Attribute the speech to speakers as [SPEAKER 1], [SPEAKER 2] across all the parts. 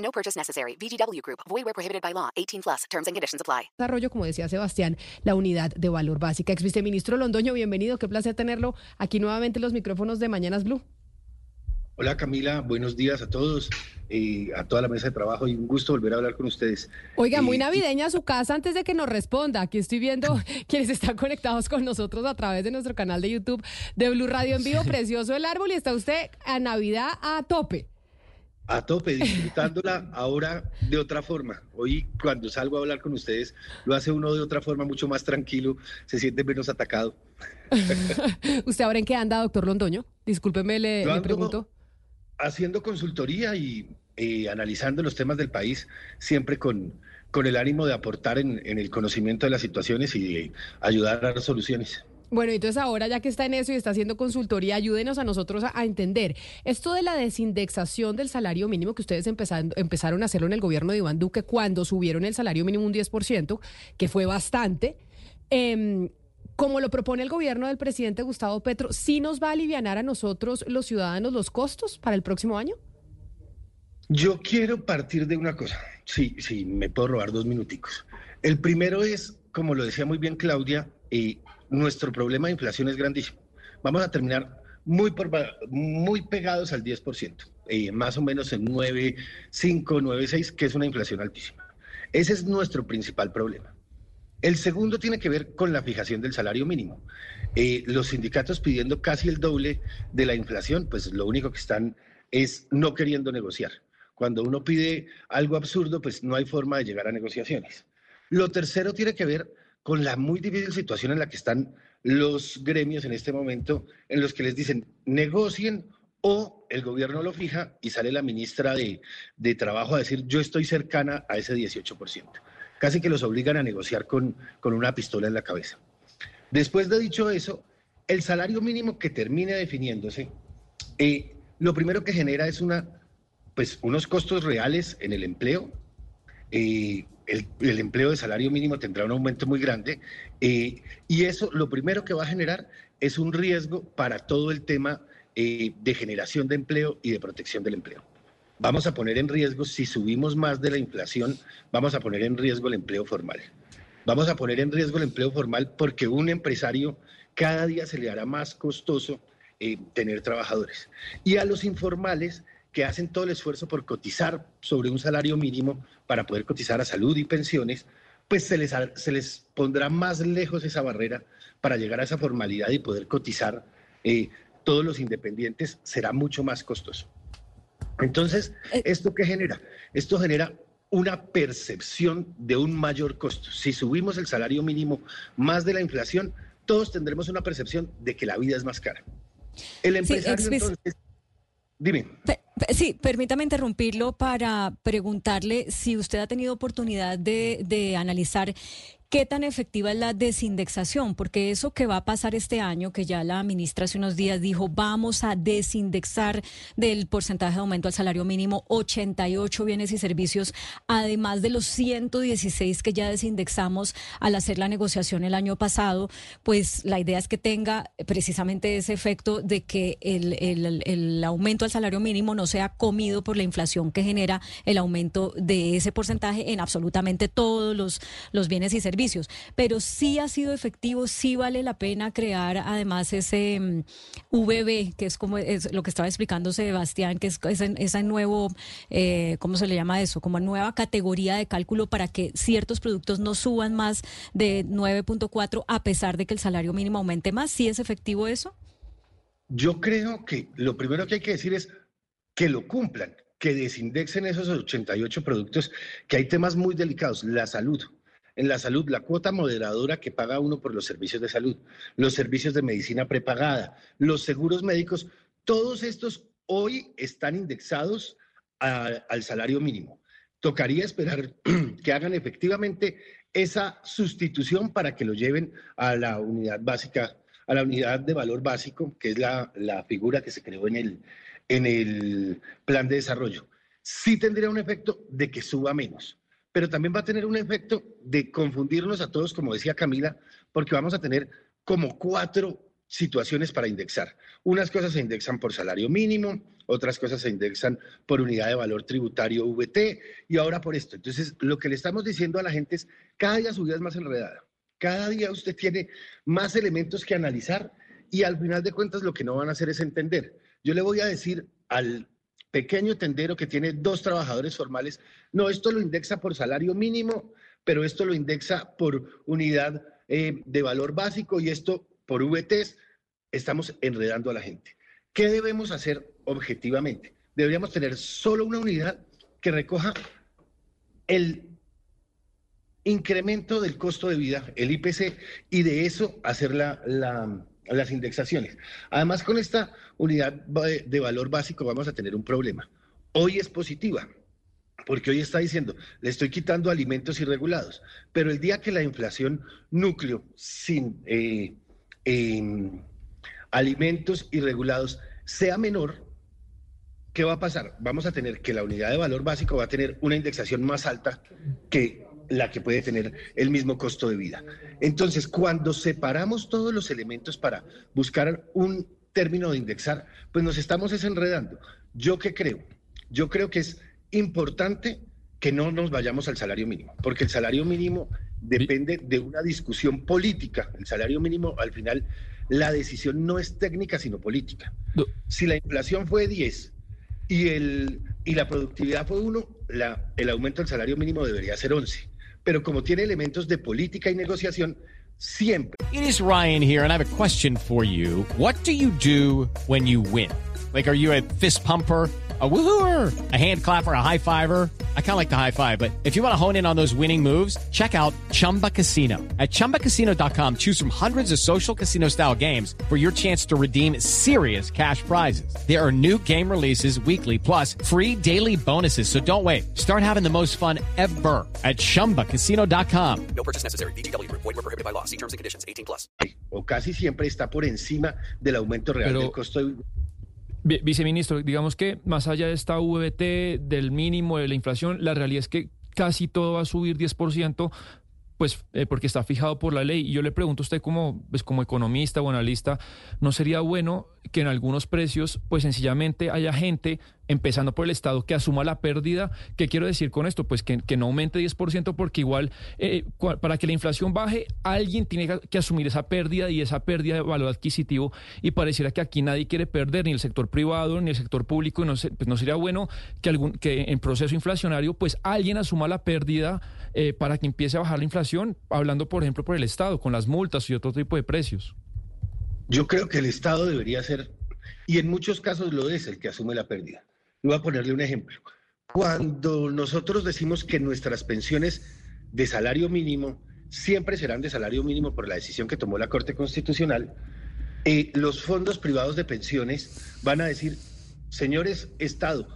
[SPEAKER 1] No purchase necessary. VGW Group. Void where prohibited by law. 18 plus. Terms and conditions apply.
[SPEAKER 2] Desarrollo, como decía Sebastián, la unidad de valor básica. Ex viceministro Londoño, bienvenido. Qué placer tenerlo aquí nuevamente en los micrófonos de Mañanas Blue.
[SPEAKER 3] Hola Camila, buenos días a todos, eh, a toda la mesa de trabajo y un gusto volver a hablar con ustedes.
[SPEAKER 2] Oiga, muy
[SPEAKER 3] Eh,
[SPEAKER 2] navideña su casa antes de que nos responda. Aquí estoy viendo quienes están conectados con nosotros a través de nuestro canal de YouTube de Blue Radio en vivo. Precioso el árbol y está usted a Navidad a tope.
[SPEAKER 3] A tope, disfrutándola ahora de otra forma. Hoy cuando salgo a hablar con ustedes, lo hace uno de otra forma mucho más tranquilo, se siente menos atacado.
[SPEAKER 2] ¿Usted ahora en qué anda, doctor Londoño? Discúlpeme, le, pregunto.
[SPEAKER 3] Haciendo consultoría y eh, analizando los temas del país, siempre con, con el ánimo de aportar en, en el conocimiento de las situaciones y de ayudar a dar soluciones.
[SPEAKER 2] Bueno, entonces ahora ya que está en eso y está haciendo consultoría, ayúdenos a nosotros a, entender esto de la desindexación del salario mínimo que ustedes empezaron, empezaron a hacerlo en el gobierno de Iván Duque cuando subieron el salario mínimo un 10%, que fue bastante. Em, como lo propone el gobierno del presidente Gustavo Petro, ¿sí nos va a aliviar a nosotros los ciudadanos los costos para el próximo año?
[SPEAKER 3] Yo quiero partir de una cosa, sí, sí, me puedo robar dos minuticos. El primero es, como lo decía muy bien Claudia, eh, nuestro problema de inflación es grandísimo. Vamos a terminar muy, muy pegados al 10%, eh, más o menos en 9,5, 9,6, que es una inflación altísima. Ese es nuestro principal problema. El segundo tiene que ver con la fijación del salario mínimo. Eh, los sindicatos pidiendo casi el doble de la inflación, pues lo único que están es no queriendo negociar. Cuando uno pide algo absurdo, pues no hay forma de llegar a negociaciones. Lo tercero tiene que ver con la muy difícil situación en la que están los gremios en este momento, en los que les dicen negocien o el gobierno lo fija y sale la ministra de, de Trabajo a decir yo estoy cercana a ese 18%. Casi que los obligan a negociar con, con una pistola en la cabeza. Después de dicho eso, el salario mínimo que termine definiéndose, eh, lo primero que genera es una, pues, unos costos reales en el empleo. Eh, el, empleo de salario mínimo tendrá un aumento muy grande eh, y eso lo primero que va a generar es un riesgo para todo el tema eh, de generación de empleo y de protección del empleo. Vamos a poner en riesgo, si subimos más de la inflación, vamos a poner en riesgo el empleo formal. Vamos a poner en riesgo el empleo formal porque un empresario cada día se le hará más costoso eh, tener trabajadores. Y a los informales que hacen todo el esfuerzo por cotizar sobre un salario mínimo para poder cotizar a salud y pensiones, pues se les, se les pondrá más lejos esa barrera para llegar a esa formalidad y poder cotizar eh, todos los independientes será mucho más costoso. Entonces, ¿esto qué genera? Esto genera una percepción de un mayor costo. Si subimos el salario mínimo más de la inflación, todos tendremos una percepción de que la vida es más cara. El empresario, entonces, dime.
[SPEAKER 4] Sí, permítame interrumpirlo para preguntarle si usted ha tenido oportunidad de, de analizar qué tan efectiva es la desindexación, porque eso que va a pasar este año, que ya la ministra hace unos días dijo, vamos a desindexar del porcentaje de aumento al salario mínimo 88 bienes y servicios, además de los 116 que ya desindexamos al hacer la negociación el año pasado, pues la idea es que tenga precisamente ese efecto de que el, aumento al salario mínimo no sea comido por la inflación que genera el aumento de ese porcentaje en absolutamente todos los bienes y servicios. Pero sí ha sido efectivo, sí vale la pena crear además ese mm, VB, que es como es lo que estaba explicando Sebastián, que es ese, ese nuevo, eh, ¿cómo se le llama eso? Como nueva categoría de cálculo para que ciertos productos no suban más de 9.4 a pesar de que el salario mínimo aumente más. ¿Sí es efectivo eso?
[SPEAKER 3] Yo creo que lo primero que hay que decir es que lo cumplan, que desindexen esos 88 productos, que hay temas muy delicados, la salud. En la salud, la cuota moderadora que paga uno por los servicios de salud, los servicios de medicina prepagada, los seguros médicos, todos estos hoy están indexados a- al salario mínimo. tocaría esperar que hagan efectivamente esa sustitución para que lo lleven a la unidad básica, a la unidad de valor básico, que es la, la figura que se creó en el, en el plan de desarrollo. Sí tendría un efecto de que suba menos, pero también va a tener un efecto de confundirnos a todos, como decía Camila, porque vamos a tener como cuatro situaciones para indexar. Unas cosas se indexan por salario mínimo, otras cosas se indexan por unidad de valor tributario VT y ahora por esto. Entonces, lo que le estamos diciendo a la gente es, cada día su vida es más enredada, cada día usted tiene más elementos que analizar y al final de cuentas lo que no van a hacer es entender. Yo le voy a decir al pequeño tendero que tiene dos trabajadores formales, no, esto lo indexa por salario mínimo, pero esto lo indexa por unidad eh, de valor básico y esto por VTs, estamos enredando a la gente. ¿Qué debemos hacer objetivamente? Deberíamos tener solo una unidad que recoja el incremento del costo de vida, el IPC, y de eso hacer las indexaciones. Además, con esta unidad de valor básico vamos a tener un problema. Hoy es positiva, porque hoy está diciendo, le estoy quitando alimentos irregulados, pero el día que la inflación núcleo sin eh, alimentos irregulados sea menor, ¿qué va a pasar? Vamos a tener que la unidad de valor básico va a tener una indexación más alta que la que puede tener el mismo costo de vida. Entonces, cuando separamos todos los elementos para buscar un término de indexar, pues nos estamos desenredando. ¿Yo qué creo? Yo creo que es importante que no nos vayamos al salario mínimo, porque el salario mínimo depende de una discusión política. El salario mínimo, al final, la decisión no es técnica, sino política. Si la inflación fue 10 y, el, y la productividad fue 1, la, el aumento del salario mínimo debería ser 11. Pero como tiene elementos de política y negociación, siempre.
[SPEAKER 5] It is Ryan here, and I have a question for you. What do you do when you win? Like, are you a fist pumper? A woohooer, a hand clapper, a high fiver. I kind of like the high five, but if you want to hone in on those winning moves, check out Chumba Casino. At ChumbaCasino.com, choose from hundreds of social casino style games for your chance to redeem serious cash prizes. There are new game releases weekly, plus free daily bonuses. So don't wait. Start having the most fun ever at ChumbaCasino.com.
[SPEAKER 1] No purchase necessary. BGW. Void were prohibited by law. See terms and conditions. 18 plus.
[SPEAKER 3] O casi siempre está por encima del aumento real
[SPEAKER 6] Pero-
[SPEAKER 3] del costo de
[SPEAKER 6] Vi- Viceministro, digamos que más allá de esta VT, del mínimo, de la inflación, la realidad es que casi todo va a subir 10%, pues eh, porque está fijado por la ley. Y yo le pregunto a usted como, pues, como economista o analista, ¿no sería bueno que en algunos precios, pues sencillamente haya gente, empezando por el Estado, que asuma la pérdida? ¿Qué quiero decir con esto? Pues que, no aumente 10% porque igual eh, para que la inflación baje, alguien tiene que- asumir esa pérdida y esa pérdida de valor adquisitivo y pareciera que aquí nadie quiere perder, ni el sector privado, ni el sector público, y no, pues no sería bueno que, algún, que en proceso inflacionario pues alguien asuma la pérdida eh, para que empiece a bajar la inflación, hablando por ejemplo por el Estado, con las multas y otro tipo de precios.
[SPEAKER 3] Yo creo que el Estado debería ser, y en muchos casos lo es, el que asume la pérdida. Voy a ponerle un ejemplo. Cuando nosotros decimos que nuestras pensiones de salario mínimo siempre serán de salario mínimo por la decisión que tomó la Corte Constitucional, eh, los fondos privados de pensiones van a decir, señores Estado,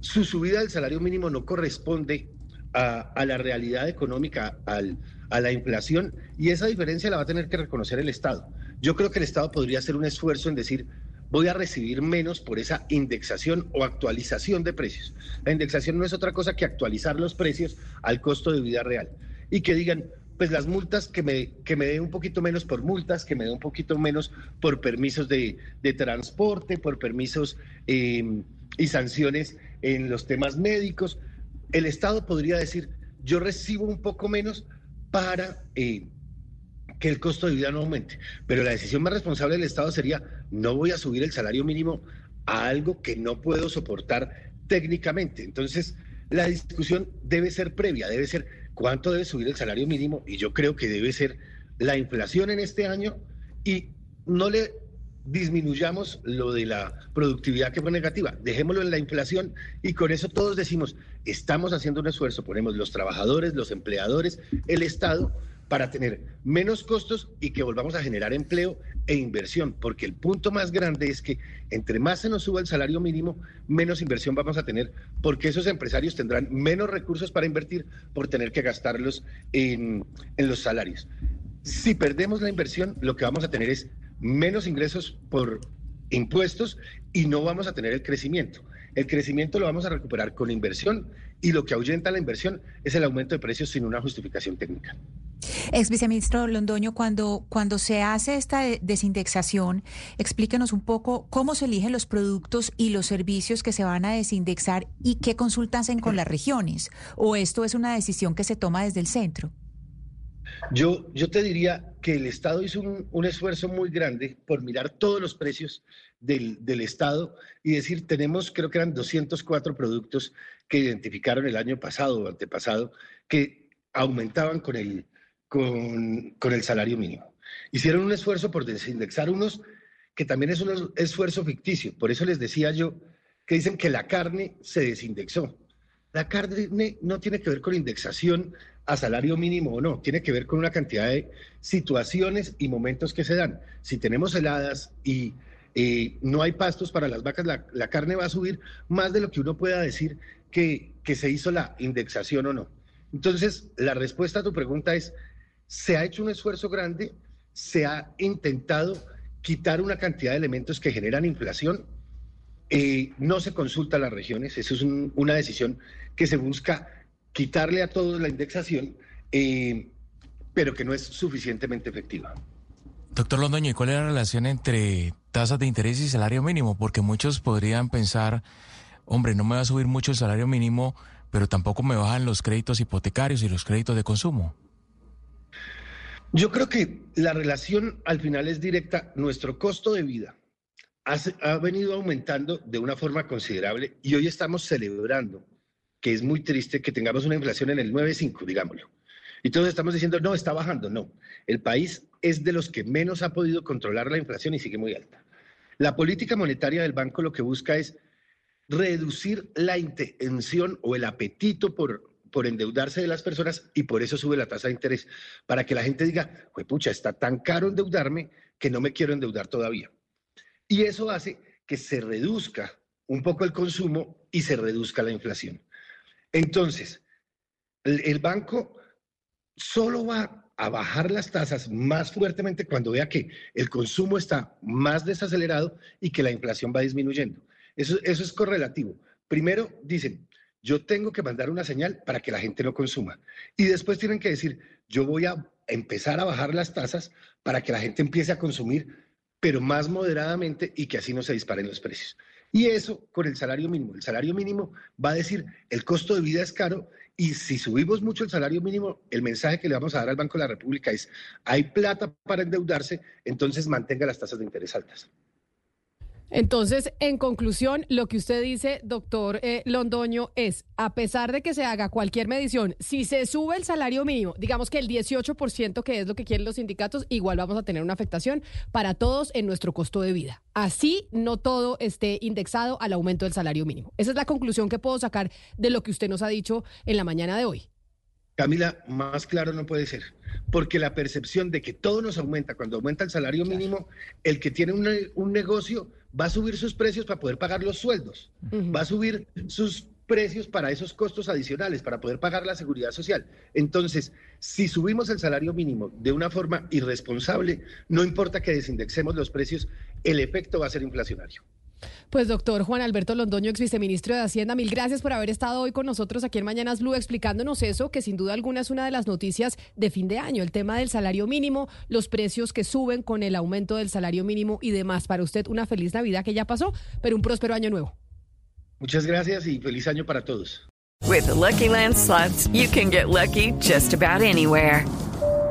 [SPEAKER 3] su subida del salario mínimo no corresponde a, la realidad económica, al- a la inflación, y esa diferencia la va a tener que reconocer el Estado. Yo creo que el Estado podría hacer un esfuerzo en decir, voy a recibir menos por esa indexación o actualización de precios. La indexación no es otra cosa que actualizar los precios al costo de vida real. Y que digan, pues las multas que me, que me dé un poquito menos por multas, que me dé un poquito menos por permisos de, de transporte, por permisos eh, y sanciones en los temas médicos. El Estado podría decir, yo recibo un poco menos para eh, que el costo de vida no aumente. Pero la decisión más responsable del Estado sería, no voy a subir el salario mínimo a algo que no puedo soportar técnicamente. Entonces, la discusión debe ser previa, debe ser cuánto debe subir el salario mínimo y yo creo que debe ser la inflación en este año y no le disminuyamos lo de la productividad que fue negativa, dejémoslo en la inflación y con eso todos decimos, estamos haciendo un esfuerzo, ponemos los trabajadores, los empleadores, el Estado, para tener menos costos y que volvamos a generar empleo e inversión, porque el punto más grande es que entre más se nos suba el salario mínimo, menos inversión vamos a tener, porque esos empresarios tendrán menos recursos para invertir por tener que gastarlos en, en los salarios. Si perdemos la inversión, lo que vamos a tener es menos ingresos por impuestos y no vamos a tener el crecimiento. El crecimiento lo vamos a recuperar con inversión y lo que ahuyenta la inversión es el aumento de precios sin una justificación técnica.
[SPEAKER 7] Ex viceministro Londoño, cuando, cuando se hace esta desindexación, explíquenos un poco cómo se eligen los productos y los servicios que se van a desindexar y qué consultas hacen con las regiones. ¿O esto es una decisión que se toma desde el centro?
[SPEAKER 3] Yo, yo te diría que el Estado hizo un, esfuerzo muy grande por mirar todos los precios del, del, Estado y decir, tenemos, creo que eran 204 productos que identificaron el año pasado o antepasado que aumentaban con el, con, con el salario mínimo. Hicieron un esfuerzo por desindexar unos que también es un esfuerzo ficticio. Por eso les decía yo que dicen que la carne se desindexó. La carne no tiene que ver con indexación a salario mínimo o no, tiene que ver con una cantidad de situaciones y momentos que se dan. Si tenemos heladas y eh, no hay pastos para las vacas, la, carne va a subir más de lo que uno pueda decir que, que se hizo la indexación o no. Entonces, la respuesta a tu pregunta es, se ha hecho un esfuerzo grande, se ha intentado quitar una cantidad de elementos que generan inflación, eh, no se consulta a las regiones, eso es una decisión que se busca quitarle a todos la indexación, eh, pero que no es suficientemente efectiva.
[SPEAKER 8] Doctor Londoño, ¿y cuál es la relación entre tasas de interés y salario mínimo? Porque muchos podrían pensar, hombre, no me va a subir mucho el salario mínimo, pero tampoco me bajan los créditos hipotecarios y los créditos de consumo.
[SPEAKER 3] Yo creo que la relación al final es directa. Nuestro costo de vida ha, ha venido aumentando de una forma considerable y hoy estamos celebrando que es muy triste que tengamos una inflación en el 9,5, digámoslo. Y todos estamos diciendo, no, está bajando. No, el país es de los que menos ha podido controlar la inflación y sigue muy alta. La política monetaria del banco lo que busca es reducir la intención o el apetito por, por endeudarse de las personas y por eso sube la tasa de interés, para que la gente diga, pucha, está tan caro endeudarme que no me quiero endeudar todavía. Y eso hace que se reduzca un poco el consumo y se reduzca la inflación. Entonces, el, banco solo va a bajar las tasas más fuertemente cuando vea que el consumo está más desacelerado y que la inflación va disminuyendo. Eso, eso es correlativo. Primero dicen, yo tengo que mandar una señal para que la gente no consuma. Y después tienen que decir, yo voy a empezar a bajar las tasas para que la gente empiece a consumir, pero más moderadamente y que así no se disparen los precios. Y eso con el salario mínimo. El salario mínimo va a decir, el costo de vida es caro y si subimos mucho el salario mínimo, el mensaje que le vamos a dar al Banco de la República es, hay plata para endeudarse, entonces mantenga las tasas de interés altas.
[SPEAKER 2] Entonces, en conclusión, lo que usted dice, doctor eh, Londoño, es, a pesar de que se haga cualquier medición, si se sube el salario mínimo, digamos que el 18%, que es lo que quieren los sindicatos, igual vamos a tener una afectación para todos en nuestro costo de vida. Así no todo esté indexado al aumento del salario mínimo. Esa es la conclusión que puedo sacar de lo que usted nos ha dicho en la mañana de hoy.
[SPEAKER 3] Camila, más claro no puede ser, porque la percepción de que todo nos aumenta cuando aumenta el salario mínimo, el que tiene un negocio va a subir sus precios para poder pagar los sueldos, va a subir sus precios para esos costos adicionales, para poder pagar la seguridad social. Entonces, si subimos el salario mínimo de una forma irresponsable, no importa que desindexemos los precios, el efecto va a ser inflacionario.
[SPEAKER 2] Pues doctor Juan Alberto Londoño, ex viceministro de Hacienda, mil gracias por haber estado hoy con nosotros aquí en Mañanas Blue explicándonos eso, que sin duda alguna es una de las noticias de fin de año, el tema del salario mínimo, los precios que suben con el aumento del salario mínimo y demás. Para usted una feliz Navidad que ya pasó, pero un próspero año nuevo.
[SPEAKER 3] Muchas gracias y feliz año para todos.
[SPEAKER 9] With Lucky Land you can get lucky just about anywhere.